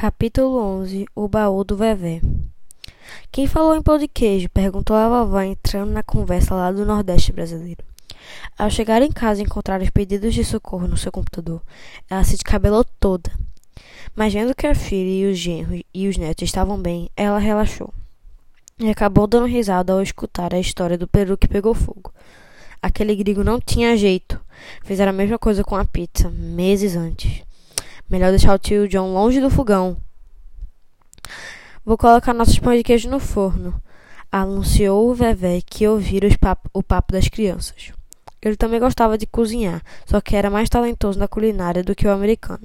Capítulo 11 O baú do Vevé Quem falou em pão de queijo? perguntou a vovó entrando na conversa lá do Nordeste brasileiro. Ao chegar em casa e encontrar os pedidos de socorro no seu computador, ela se descabelou toda. Mas vendo que a filha e os genros e os netos estavam bem, ela relaxou. E acabou dando risada ao escutar a história do peru que pegou fogo. Aquele gringo não tinha jeito. Fizeram a mesma coisa com a pizza, meses antes. Melhor deixar o tio John longe do fogão. Vou colocar nossos pães de queijo no forno, anunciou o Vevé que ouvira papo, o papo das crianças. Ele também gostava de cozinhar, só que era mais talentoso na culinária do que o americano.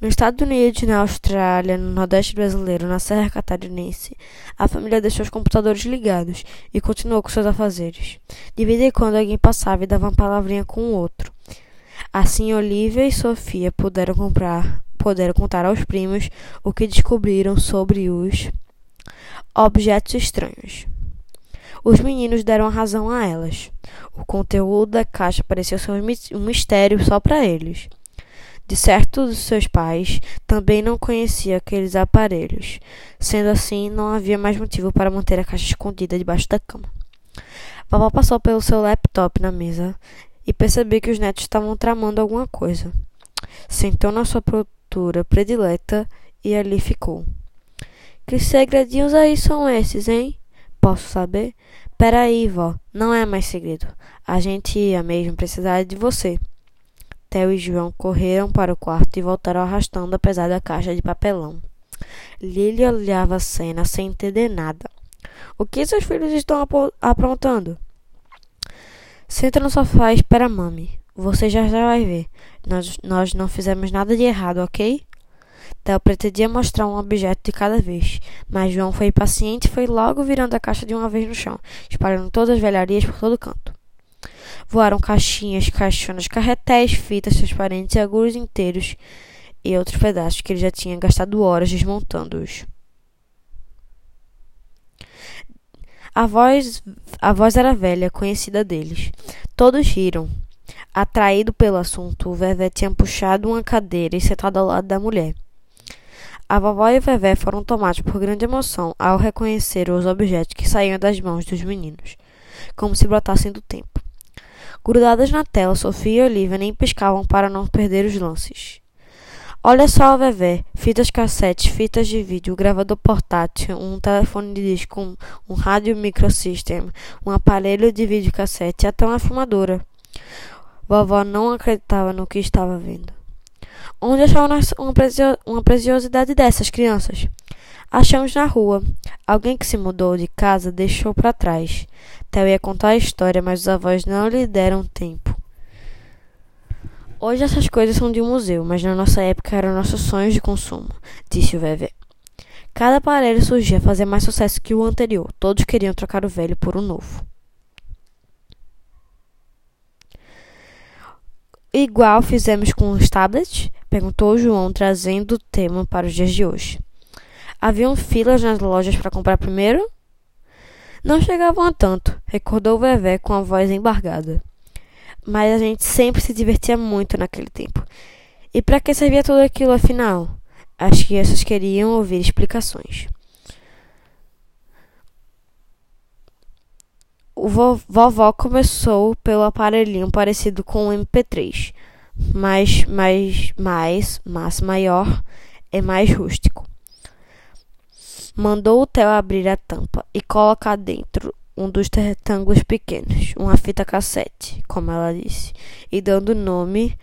Nos Estados Unidos, na Austrália, no Nordeste brasileiro, na Serra Catarinense, a família deixou os computadores ligados e continuou com seus afazeres. De vez em quando alguém passava e dava uma palavrinha com o outro. Assim, Olivia e Sofia puderam comprar, puderam contar aos primos o que descobriram sobre os objetos estranhos. Os meninos deram razão a elas. O conteúdo da caixa parecia ser um mistério só para eles. De certo, dos seus pais também não conhecia aqueles aparelhos. Sendo assim, não havia mais motivo para manter a caixa escondida debaixo da cama. Vovó passou pelo seu laptop na mesa e percebi que os netos estavam tramando alguma coisa. Sentou na sua postura predileta e ali ficou. Que segredinhos aí são esses, hein? Posso saber? Peraí, vó, não é mais segredo. A gente ia mesmo precisar de você. Theo e João correram para o quarto e voltaram arrastando a pesada caixa de papelão. Lily olhava a cena sem entender nada. O que seus filhos estão aprontando? Senta no sofá e espera mami. Você já já vai ver. Nós, nós não fizemos nada de errado, ok? Theo pretendia mostrar um objeto de cada vez, mas João foi impaciente e foi logo virando a caixa de uma vez no chão, espalhando todas as velharias por todo canto. Voaram caixinhas, caixonas, carretéis, fitas transparentes e agulhas inteiros e outros pedaços que ele já tinha gastado horas desmontando-os. A voz, a voz era velha, conhecida deles. Todos riram. Atraído pelo assunto, o Vevé tinha puxado uma cadeira e sentado ao lado da mulher. A vovó e o Vevé foram tomados por grande emoção ao reconhecer os objetos que saíam das mãos dos meninos, como se brotassem do tempo. Grudadas na tela, Sofia e Olivia nem piscavam para não perder os lances. Olha só o Vevé, fitas cassetes, fitas de vídeo, gravador portátil, um telefone de disco, um, um rádio microsystem, um aparelho de videocassete até uma filmadora. Vovó não acreditava no que estava vendo. Onde acharam uma, uma preciosidade dessas crianças? Achamos na rua. Alguém que se mudou de casa deixou para trás. Theo ia contar a história, mas os avós não lhe deram tempo. Hoje essas coisas são de um museu, mas na nossa época eram nossos sonhos de consumo, disse o Vevé. Cada aparelho surgia fazer mais sucesso que o anterior. Todos queriam trocar o velho por um novo. Igual fizemos com os tablets? Perguntou João, trazendo o tema para os dias de hoje. Haviam filas nas lojas para comprar primeiro? Não chegavam a tanto, recordou o Vevé com a voz embargada mas a gente sempre se divertia muito naquele tempo. E para que servia tudo aquilo afinal? As crianças queriam ouvir explicações. O vovó começou pelo aparelhinho parecido com um MP3, mas mais, mais, massa maior e mais rústico. Mandou o Theo abrir a tampa e colocar dentro um dos retângulos pequenos, uma fita cassete, como ela disse, e dando nome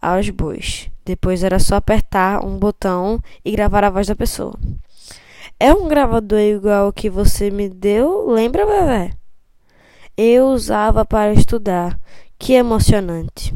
aos bois. Depois era só apertar um botão e gravar a voz da pessoa. É um gravador igual ao que você me deu, lembra, bebê? Eu usava para estudar. Que emocionante.